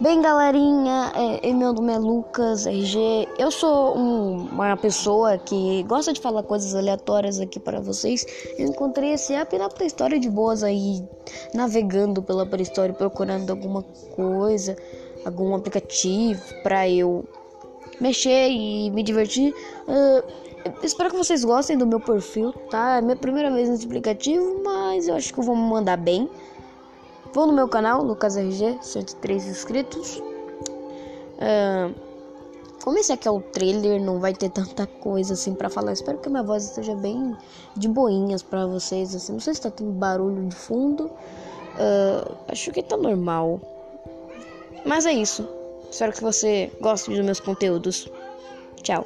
Bem, galerinha, é, meu nome é Lucas RG. Eu sou um, uma pessoa que gosta de falar coisas aleatórias aqui para vocês. Eu encontrei esse app na Store de boas aí, navegando pela Store, procurando alguma coisa, algum aplicativo para eu mexer e me divertir. Uh, espero que vocês gostem do meu perfil, tá? É minha primeira vez nesse aplicativo, mas eu acho que eu vou me mandar bem. Vão no meu canal, Lucas RG, 103 inscritos. Uh, como esse aqui é o trailer, não vai ter tanta coisa assim para falar. Espero que minha voz esteja bem de boinhas para vocês. Assim. Não sei se tá tendo barulho de fundo. Uh, acho que tá normal. Mas é isso. Espero que você goste dos meus conteúdos. Tchau.